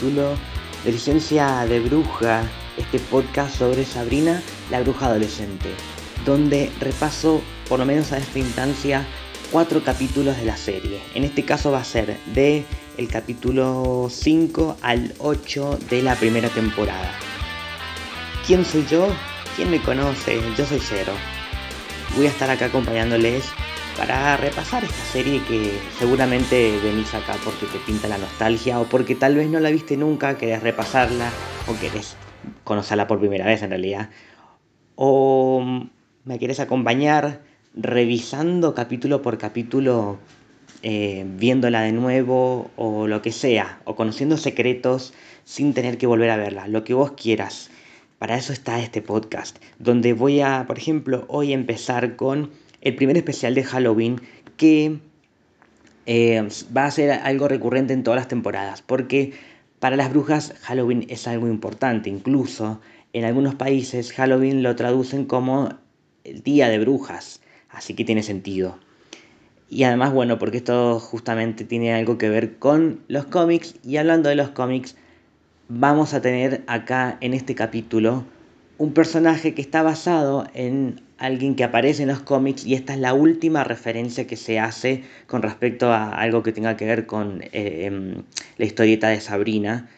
de Licencia de Bruja, este podcast sobre Sabrina, la bruja adolescente, donde repaso, por lo menos a esta instancia, cuatro capítulos de la serie. En este caso va a ser de el capítulo 5 al 8 de la primera temporada. ¿Quién soy yo? ¿Quién me conoce? Yo soy Cero. Voy a estar acá acompañándoles para repasar esta serie que seguramente venís acá porque te pinta la nostalgia o porque tal vez no la viste nunca, querés repasarla o querés conocerla por primera vez en realidad. O me querés acompañar revisando capítulo por capítulo, eh, viéndola de nuevo o lo que sea, o conociendo secretos sin tener que volver a verla, lo que vos quieras. Para eso está este podcast, donde voy a, por ejemplo, hoy empezar con el primer especial de Halloween que eh, va a ser algo recurrente en todas las temporadas, porque para las brujas Halloween es algo importante, incluso en algunos países Halloween lo traducen como el día de brujas, así que tiene sentido. Y además, bueno, porque esto justamente tiene algo que ver con los cómics, y hablando de los cómics, vamos a tener acá en este capítulo un personaje que está basado en alguien que aparece en los cómics y esta es la última referencia que se hace con respecto a algo que tenga que ver con eh, em, la historieta de Sabrina.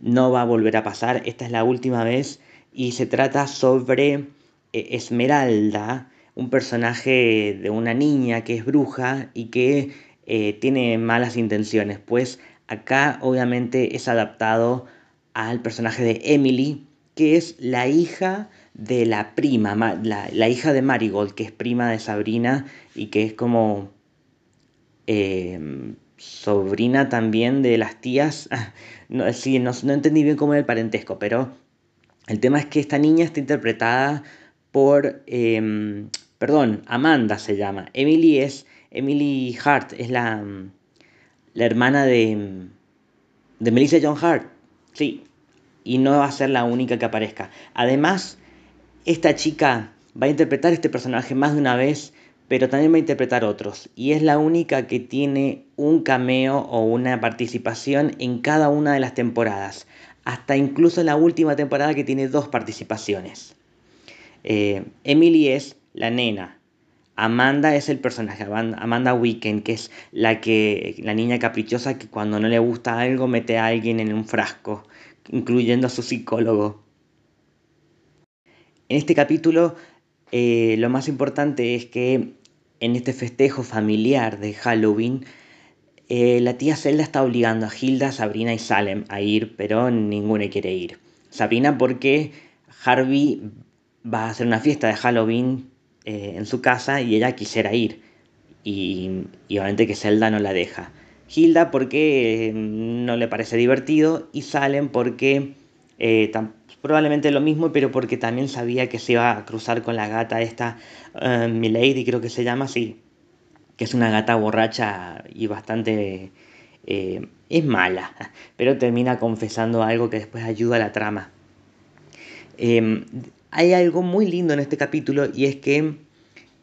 No va a volver a pasar, esta es la última vez y se trata sobre eh, Esmeralda, un personaje de una niña que es bruja y que eh, tiene malas intenciones, pues acá obviamente es adaptado al personaje de Emily, que es la hija de la prima, la, hija de Marigold, que es prima de Sabrina y que es como em, sobrina también de las tías. No, sí, no, entendí bien cómo era el parentesco, pero el tema es que esta niña está interpretada por, em, perdón, Amanda se llama. Emily es, Emily Hart, es la, la hermana de, de Melissa John Hart. Sí, y no va a ser la única que aparezca. Además, esta chica va a interpretar este personaje más de una vez, pero también va a interpretar otros. Y es la única que tiene un cameo o una participación en cada una de las temporadas. Hasta incluso en la última temporada que tiene dos participaciones. Eh, Emily es la nena. Amanda es el personaje, Amanda Weekend, que es la, que, la niña caprichosa que cuando no le gusta algo mete a alguien en un frasco incluyendo a su psicólogo. En este capítulo eh, lo más importante es que en este festejo familiar de Halloween, eh, la tía Zelda está obligando a Hilda, Sabrina y Salem a ir, pero ninguno quiere ir. Sabrina porque Harvey va a hacer una fiesta de Halloween eh, en su casa y ella quisiera ir. Y, y obviamente que Zelda no la deja. Hilda porque no le parece divertido y Salem porque eh, probablemente lo mismo, pero porque también sabía que se iba a cruzar con la gata esta, uh, Milady creo que se llama así, que es una gata borracha y bastante... Eh, es mala, pero termina confesando algo que después ayuda a la trama. Em, hay algo muy lindo en este capítulo y es que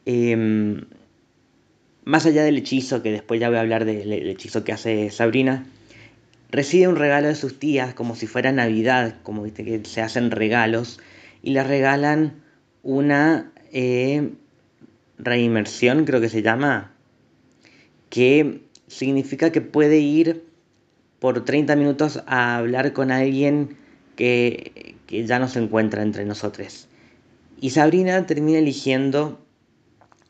em, más allá del hechizo, que después ya voy a hablar del hechizo que hace Sabrina, recibe un regalo de sus tías como si fuera Navidad, como viste que se hacen regalos, y le regalan una eh, reinmersión, creo que se llama, que significa que puede ir por 30 minutos a hablar con alguien que, que ya no se encuentra entre nosotros. Y Sabrina termina eligiendo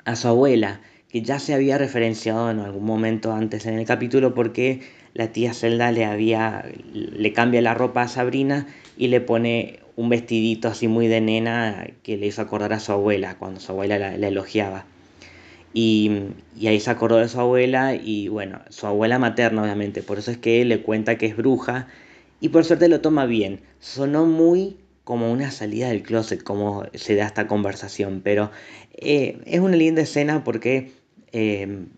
a su abuela, que ya se había referenciado en algún momento antes en el capítulo porque la tía Zelda le había le cambia la ropa a Sabrina y le pone un vestidito así muy de nena que le hizo acordar a su abuela cuando su abuela la, elogiaba. Y, y, ahí se acordó de su abuela y bueno, su abuela materna obviamente, por eso es que él le cuenta que es bruja y por suerte lo toma bien. Sonó muy como una salida del closet, como se da esta conversación, pero eh, es una linda escena porque Em,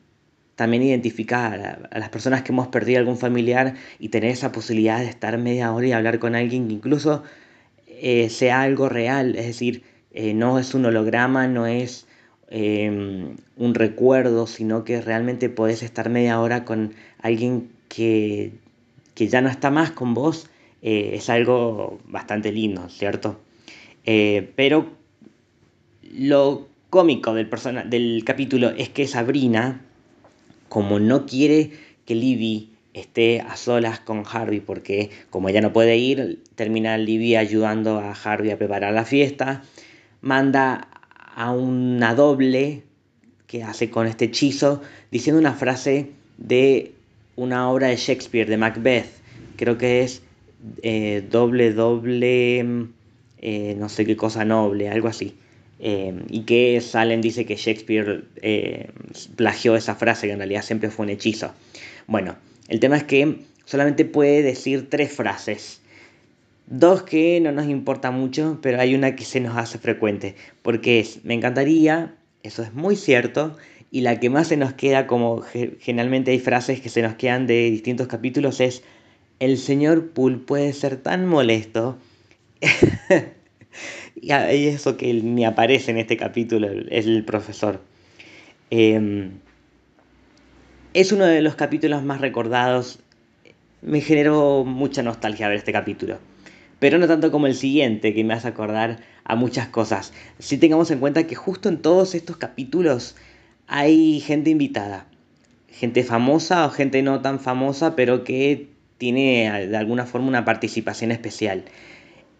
también identificar a, las personas que hemos perdido algún familiar y tener esa posibilidad de estar media hora y hablar con alguien que incluso eh, sea algo real, es decir, eh, no es un holograma, no es em, un recuerdo, sino que realmente podés estar media hora con alguien que, ya no está más con vos eh, es algo bastante lindo, ¿cierto? Pero lo cómico del, del capítulo es que Sabrina, como no quiere que Libby esté a solas con Harvey, porque como ella no puede ir, termina Libby ayudando a Harvey a preparar la fiesta, manda a una doble que hace con este hechizo, diciendo una frase de una obra de Shakespeare, de Macbeth, creo que es eh, doble, doble, eh, no sé qué cosa noble, algo así. Eh, y que Salen dice que Shakespeare plagió esa frase, que en realidad siempre fue un hechizo. Bueno, el tema es que solamente puede decir tres frases. Dos que no nos importa mucho, pero hay una que se nos hace frecuente, porque es, me encantaría, eso es muy cierto, y la que más se nos queda, como generalmente hay frases que se nos quedan de distintos capítulos, es, el señor Poole puede ser tan molesto. y eso que ni aparece en este capítulo, es el profesor. Em, es uno de los capítulos más recordados. Me generó mucha nostalgia ver este capítulo. Pero no tanto como el siguiente, que me hace acordar a muchas cosas. Si tengamos en cuenta que justo en todos estos capítulos hay gente invitada. Gente famosa o gente no tan famosa, pero que tiene de alguna forma una participación especial.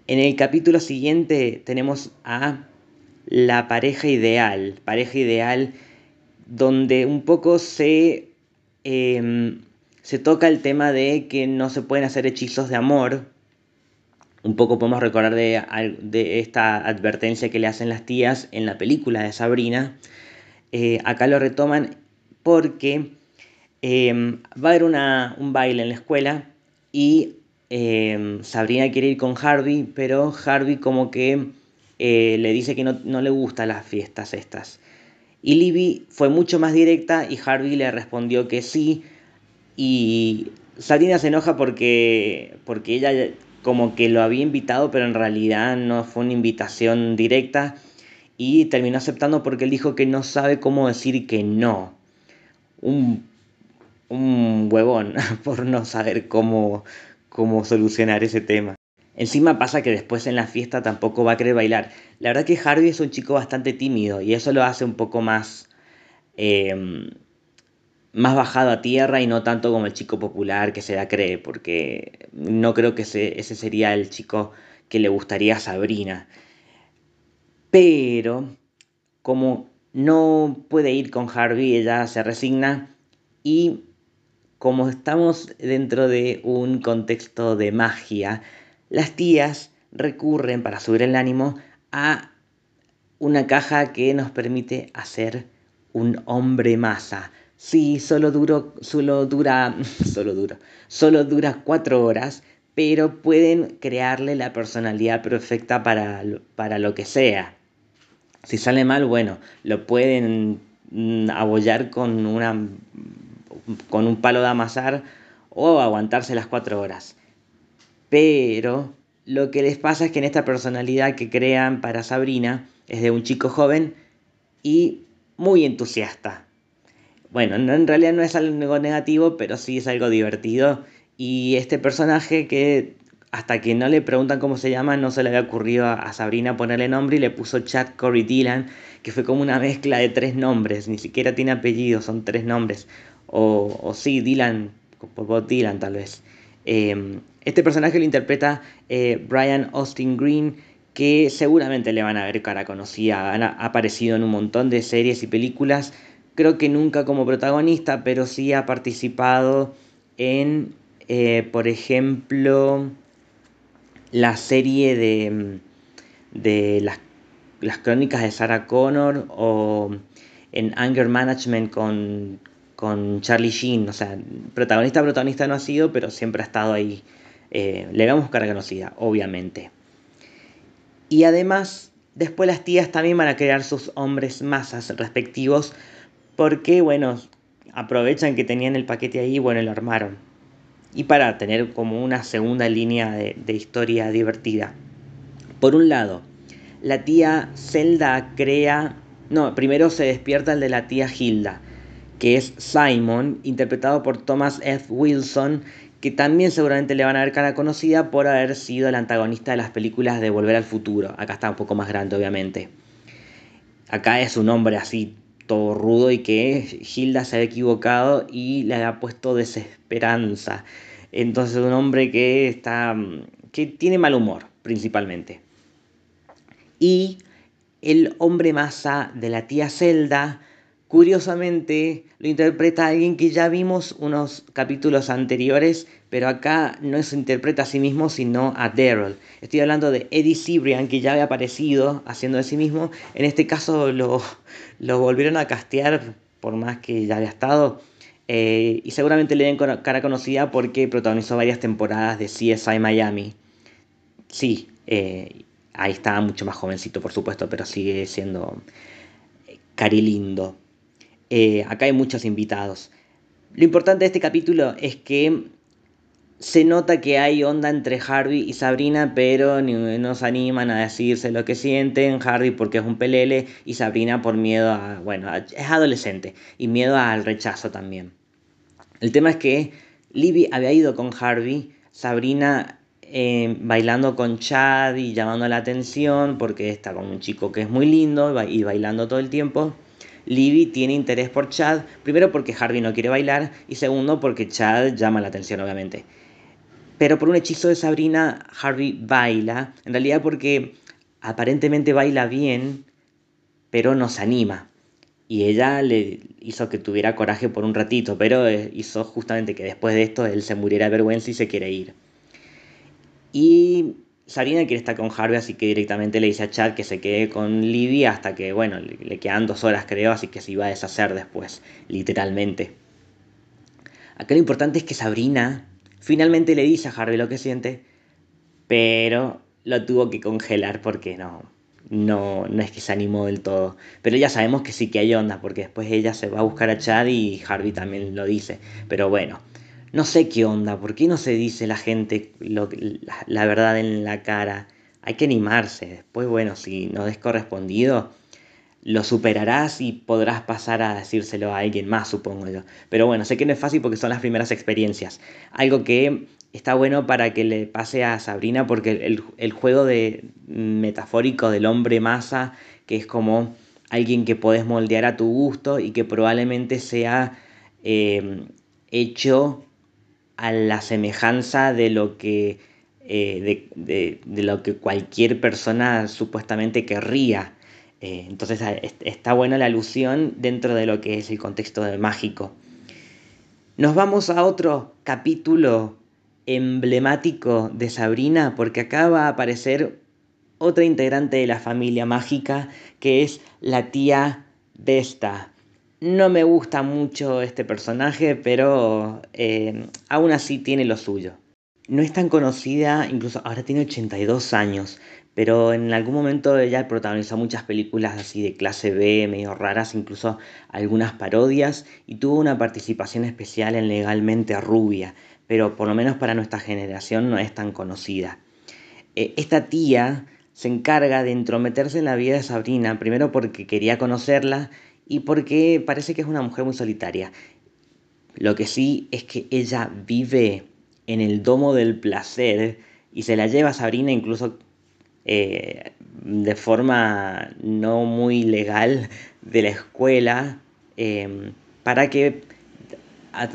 En el capítulo siguiente tenemos a la pareja ideal. Pareja ideal donde un poco se Em, se toca el tema de que no se pueden hacer hechizos de amor. Un poco podemos recordar de, esta advertencia que le hacen las tías en la película de Sabrina. Eh, acá lo retoman porque em, va a haber un baile en la escuela y em, Sabrina quiere ir con Harvey, pero Harvey como que eh, le dice que no, no le gustan las fiestas estas. Y Libby fue mucho más directa y Harvey le respondió que sí. Y Sabrina se enoja porque, porque ella como que lo había invitado, pero en realidad no fue una invitación directa. Y terminó aceptando porque él dijo que no sabe cómo decir que no. Un, un huevón por no saber cómo, cómo solucionar ese tema. Encima pasa que después en la fiesta tampoco va a querer bailar. La verdad que Harvey es un chico bastante tímido y eso lo hace un poco más, em, más bajado a tierra y no tanto como el chico popular que se da cree, porque no creo que ese, ese sería el chico que le gustaría a Sabrina. Pero como no puede ir con Harvey, ella se resigna y como estamos dentro de un contexto de magia, las tías recurren para subir el ánimo a una caja que nos permite hacer un hombre masa. Sí, solo, duro, solo dura, solo dura, solo dura cuatro horas, pero pueden crearle la personalidad perfecta para, para lo que sea. Si sale mal, bueno, lo pueden mm, abollar con, una, con un palo de amasar o aguantarse las cuatro horas. Pero lo que les pasa es que en esta personalidad que crean para Sabrina es de un chico joven y muy entusiasta. Bueno, en realidad no es algo negativo, pero sí es algo divertido. Y este personaje que hasta que no le preguntan cómo se llama, no se le había ocurrido a, Sabrina ponerle nombre y le puso Chad Corey Dylan, que fue como una mezcla de tres nombres, ni siquiera tiene apellido, son tres nombres. O, o sí, Dylan, por Bob Dylan tal vez. Em, este personaje lo interpreta eh, Brian Austin Green, que seguramente le van a ver cara conocida. Ha aparecido en un montón de series y películas. Creo que nunca como protagonista, pero sí ha participado en, eh, por ejemplo, la serie de, de las, las, crónicas de Sarah Connor o en Anger Management con, con Charlie Sheen. O sea, protagonista, protagonista no ha sido, pero siempre ha estado ahí eh, le vamos cara conocida, obviamente. Y además, después las tías también van a crear sus hombres masas respectivos porque, bueno, aprovechan que tenían el paquete ahí y, bueno, lo armaron. Y para tener como una segunda línea de, de historia divertida. Por un lado, la tía Zelda crea... No, primero se despierta el de la tía Hilda, que es Simon, interpretado por Thomas F. Wilson, que también seguramente le van a ver cara conocida por haber sido el antagonista de las películas de Volver al Futuro. Acá está un poco más grande, obviamente. Acá es un hombre así, todo rudo y que Hilda se ha equivocado y le ha puesto desesperanza. Entonces un hombre que está que tiene mal humor principalmente. Y el hombre masa de la tía Zelda Curiosamente lo interpreta alguien que ya vimos unos capítulos anteriores, pero acá no se interpreta a sí mismo, sino a Daryl. Estoy hablando de Eddie Cibrian, que ya había aparecido haciendo de sí mismo. En este caso lo, lo volvieron a castear, por más que ya había estado. Eh, y seguramente le den cara conocida porque protagonizó varias temporadas de CSI Miami. Sí, eh, ahí está mucho más jovencito, por supuesto, pero sigue siendo cari lindo. Eh, acá hay muchos invitados. Lo importante de este capítulo es que se nota que hay onda entre Harvey y Sabrina, pero no se animan a decirse lo que sienten. Harvey porque es un pelele y Sabrina por miedo a, bueno, es adolescente y miedo al rechazo también. El tema es que Libby había ido con Harvey, Sabrina eh, bailando con Chad y llamando la atención porque está con un chico que es muy lindo y bailando todo el tiempo. Libby tiene interés por Chad, primero porque Harvey no quiere bailar y segundo porque Chad llama la atención obviamente. Pero por un hechizo de Sabrina, Harvey baila, en realidad porque aparentemente baila bien, pero no se anima. Y ella le hizo que tuviera coraje por un ratito, pero eh, hizo justamente que después de esto él se muriera de vergüenza y se quiere ir. Y Sarina quiere estar con Harvey, así que directamente le dice a Chad que se quede con Libby hasta que, bueno, le, quedan dos horas creo, así que se iba a deshacer después, literalmente. Acá lo importante es que Sabrina finalmente le dice a Harvey lo que siente, pero lo tuvo que congelar porque no, no, no es que se animó del todo. Pero ya sabemos que sí que hay onda, porque después ella se va a buscar a Chad y Harvey también lo dice. Pero bueno, no sé qué onda, ¿por qué no se dice la gente lo, la, verdad en la cara? Hay que animarse. Después, bueno, si no es correspondido, lo superarás y podrás pasar a decírselo a alguien más, supongo yo. Pero bueno, sé que no es fácil porque son las primeras experiencias. Algo que está bueno para que le pase a Sabrina porque el, el juego de metafórico del hombre masa, que es como alguien que podés moldear a tu gusto y que probablemente sea eh, hecho a la semejanza de lo que, eh, de, lo que cualquier persona supuestamente querría. Eh, entonces está buena la alusión dentro de lo que es el contexto mágico. Nos vamos a otro capítulo emblemático de Sabrina porque acá va a aparecer otra integrante de la familia mágica que es la tía Vesta. No me gusta mucho este personaje, pero eh, aún así tiene lo suyo. No es tan conocida, incluso ahora tiene 82 años, pero en algún momento ella protagonizó muchas películas así de clase B, medio raras, incluso algunas parodias, y tuvo una participación especial en Legalmente Rubia, pero por lo menos para nuestra generación no es tan conocida. Eh, esta tía se encarga de entrometerse en la vida de Sabrina, primero porque quería conocerla y porque parece que es una mujer muy solitaria. Lo que sí es que ella vive en el domo del placer y se la lleva a Sabrina incluso eh, de forma no muy legal de la escuela em, para que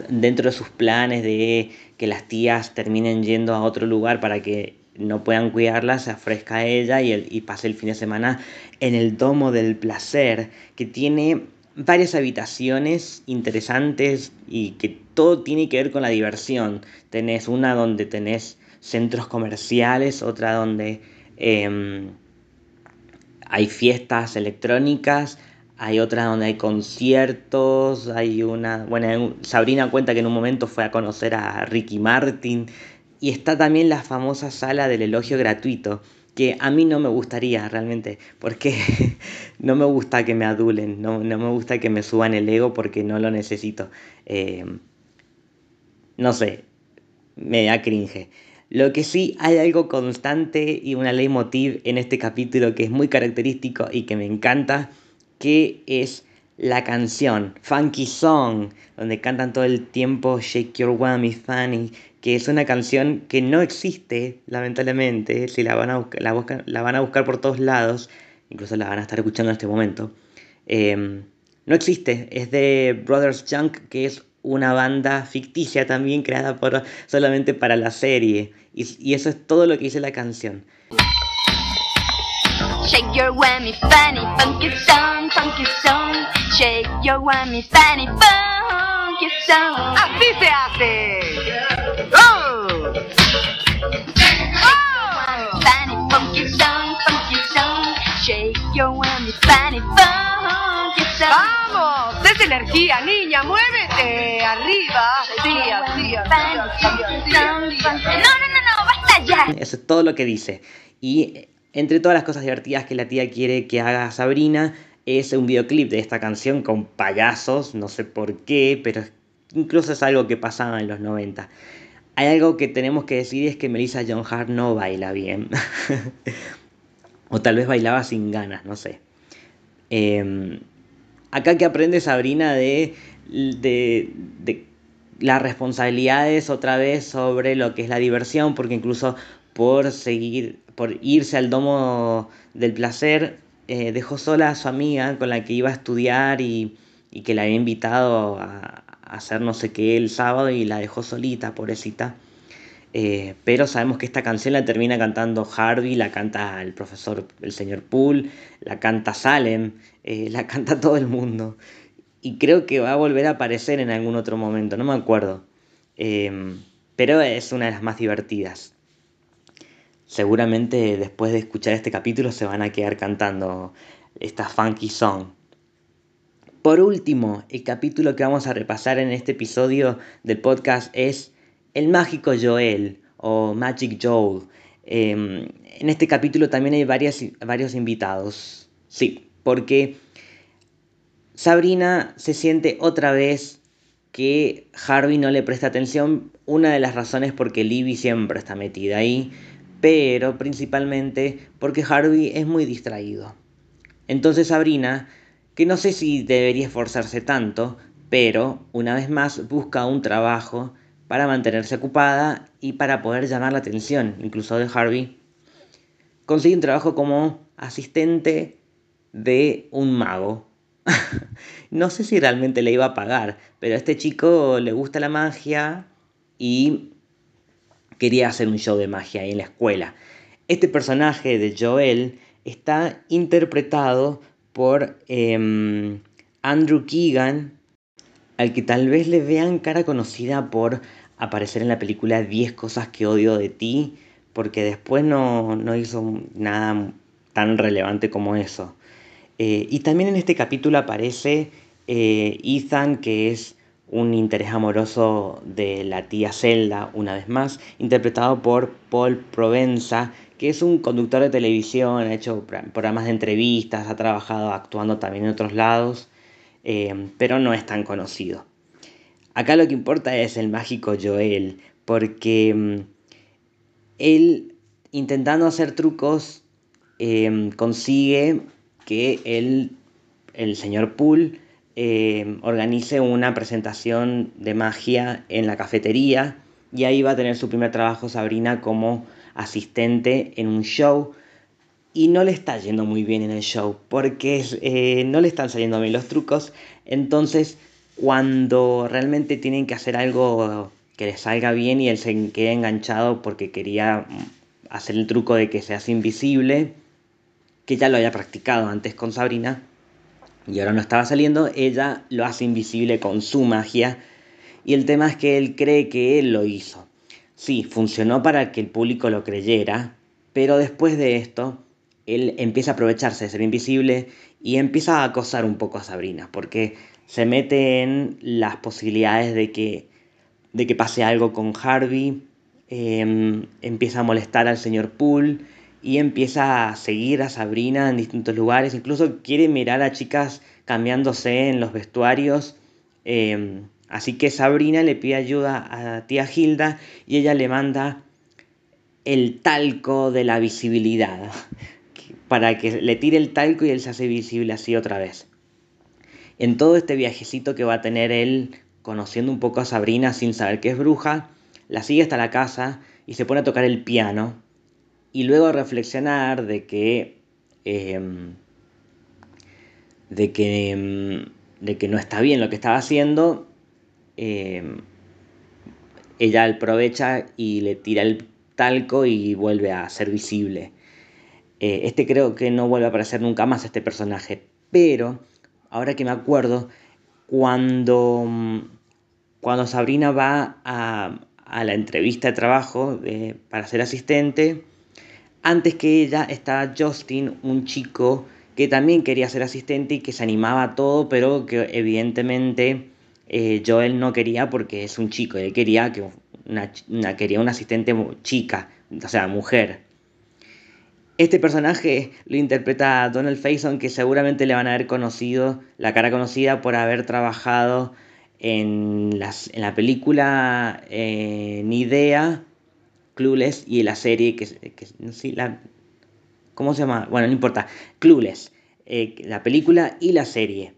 dentro de sus planes de que las tías terminen yendo a otro lugar para que no puedan cuidarla, se ofrezca a ella y, y pase el fin de semana en el domo del placer, que tiene varias habitaciones interesantes y que todo tiene que ver con la diversión. Tenés una donde tenés centros comerciales, otra donde em, hay fiestas electrónicas, hay otra donde hay conciertos, hay una, bueno, Sabrina cuenta que en un momento fue a conocer a Ricky Martin y está también la famosa sala del elogio gratuito, que a mí no me gustaría realmente, porque no me gusta que me adulen, no, me gusta que me suban el ego porque no lo necesito. Eh, no sé, me da cringe. Lo que sí hay algo constante y una leitmotiv en este capítulo que es muy característico y que me encanta, que es la canción Funky Song, donde cantan todo el tiempo Shake Your Whammy Funny, que es una canción que no existe, lamentablemente, si la van a, la, la van a buscar por todos lados, incluso la van a estar escuchando en este momento. Em, no existe, es de Brothers Junk, que es una banda ficticia también creada por, solamente para la serie. Y, y eso es todo lo que dice la canción. Shake your whammy, funny, funky song, funky song. Shake your whammy, funny, funky song. Así se hace. Oh. Oh. Vamos, es energía, niña, muévete arriba. Sí, así, así. No, no, no, no, basta ya. Eso es todo lo que dice. Y entre todas las cosas divertidas que la tía quiere que haga Sabrina, es un videoclip de esta canción con payasos, no sé por qué, pero incluso es algo que pasaba en los 90. Hay algo que tenemos que decir es que Melissa John Hart no baila bien. o tal vez bailaba sin ganas, no sé. Em, acá que aprende Sabrina de, de, las responsabilidades otra vez sobre lo que es la diversión, porque incluso por seguir por irse al domo del placer, eh, dejó sola a su amiga con la que iba a estudiar y, que la había invitado a, hacer no sé qué el sábado y la dejó solita, pobrecita. Eh, pero sabemos que esta canción la termina cantando Harvey, la canta el profesor, el señor Poole, la canta Salem, eh, la canta todo el mundo. Y creo que va a volver a aparecer en algún otro momento, no me acuerdo. pero es una de las más divertidas seguramente después de escuchar este capítulo se van a quedar cantando esta funky song. Por último, el capítulo que vamos a repasar en este episodio del podcast es El mágico Joel o Magic Joel. Em, en este capítulo también hay varios invitados. Sí, porque Sabrina se siente otra vez que Harvey no le presta atención. Una de las razones porque Libby siempre está metida ahí pero principalmente porque Harvey es muy distraído. Entonces Sabrina, que no sé si debería esforzarse tanto, pero una vez más busca un trabajo para mantenerse ocupada y para poder llamar la atención, incluso de Harvey. Consigue un trabajo como asistente de un mago. no sé si realmente le iba a pagar, pero a este chico le gusta la magia y quería hacer un show de magia ahí en la escuela. Este personaje de Joel está interpretado por em, Andrew Keegan, al que tal vez le vean cara conocida por aparecer en la película 10 cosas que odio de ti, porque después no, hizo nada tan relevante como eso. Eh, y también en este capítulo aparece eh, Ethan, que es un interés amoroso de la tía Zelda, una vez más, interpretado por Paul Provenza, que es un conductor de televisión, ha hecho programas de entrevistas, ha trabajado actuando también en otros lados, eh, pero no es tan conocido. Acá lo que importa es el mágico Joel, porque mm, él, intentando hacer trucos, eh, consigue que el, el señor Poole eh, organice una presentación de magia en la cafetería y ahí va a tener su primer trabajo Sabrina como asistente en un show y no le está yendo muy bien en el show porque eh, no le están saliendo bien los trucos entonces cuando realmente tienen que hacer algo que le salga bien y él se queda enganchado porque quería hacer el truco de que se hace invisible que ya lo había practicado antes con Sabrina y ahora no estaba saliendo, ella lo hace invisible con su magia y el tema es que él cree que él lo hizo. Sí, funcionó para que el público lo creyera, pero después de esto, él empieza a aprovecharse de ser invisible y empieza a acosar un poco a Sabrina, porque se mete en las posibilidades de que, de que pase algo con Harvey, em, empieza a molestar al señor Poole y empieza a seguir a Sabrina en distintos lugares, incluso quiere mirar a chicas cambiándose en los vestuarios. Em, así que Sabrina le pide ayuda a tía Hilda y ella le manda el talco de la visibilidad para que le tire el talco y él se hace visible así otra vez. En todo este viajecito que va a tener él conociendo un poco a Sabrina sin saber que es bruja, la sigue hasta la casa y se pone a tocar el piano y luego a reflexionar de que em, de que em, de que no está bien lo que estaba haciendo em, ella aprovecha y le tira el talco y vuelve a ser visible. Eh, este creo que no vuelve a aparecer nunca más este personaje. Pero ahora que me acuerdo cuando cuando Sabrina va a, a la entrevista de trabajo para ser asistente, antes que ella está Justin, un chico que también quería ser asistente y que se animaba a todo, pero que evidentemente eh, Joel no quería porque es un chico, él quería, que una, quería asistente chica, o sea, mujer. Este personaje lo interpreta Donald Faison, que seguramente le van a haber conocido, la cara conocida por haber trabajado en, la película eh, Ni Idea, Clueless y en la serie que, que la, ¿cómo se llama? Bueno, no importa, Clueless, eh, la película y la serie.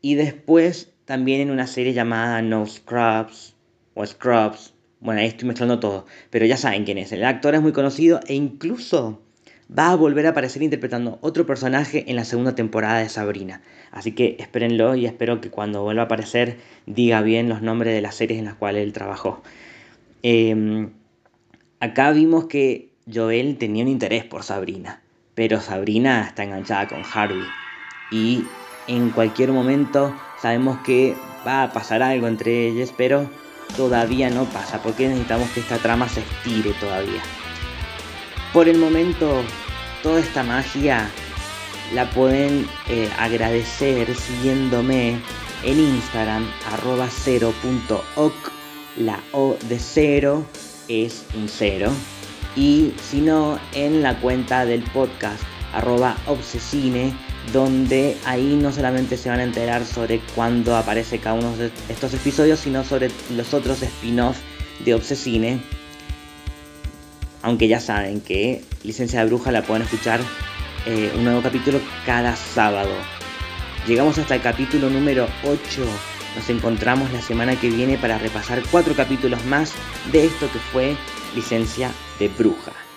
Y después también en una serie llamada No Scrubs o Scrubs. Bueno, ahí estoy mezclando todo, pero ya saben quién es. El actor es muy conocido e incluso va a volver a aparecer interpretando otro personaje en la segunda temporada de Sabrina. Así que espérenlo y espero que cuando vuelva a aparecer diga bien los nombres de las series en las cuales él trabajó. Em, acá vimos que Joel tenía un interés por Sabrina, pero Sabrina está enganchada con Harvey y en cualquier momento sabemos que va a pasar algo entre ellos, pero todavía no pasa porque necesitamos que esta trama se estire todavía. Por el momento, toda esta magia la pueden eh, agradecer siguiéndome en Instagram, arroba La O de cero es un cero. Y si no, en la cuenta del podcast, arroba obsesine, donde ahí no solamente se van a enterar sobre cuándo aparece cada uno de estos episodios, sino sobre los otros spin-offs de Obsesine aunque ya saben que Licencia de Bruja la pueden escuchar eh, un nuevo capítulo cada sábado. Llegamos hasta el capítulo número 8. Nos encontramos la semana que viene para repasar cuatro capítulos más de esto que fue Licencia de Bruja.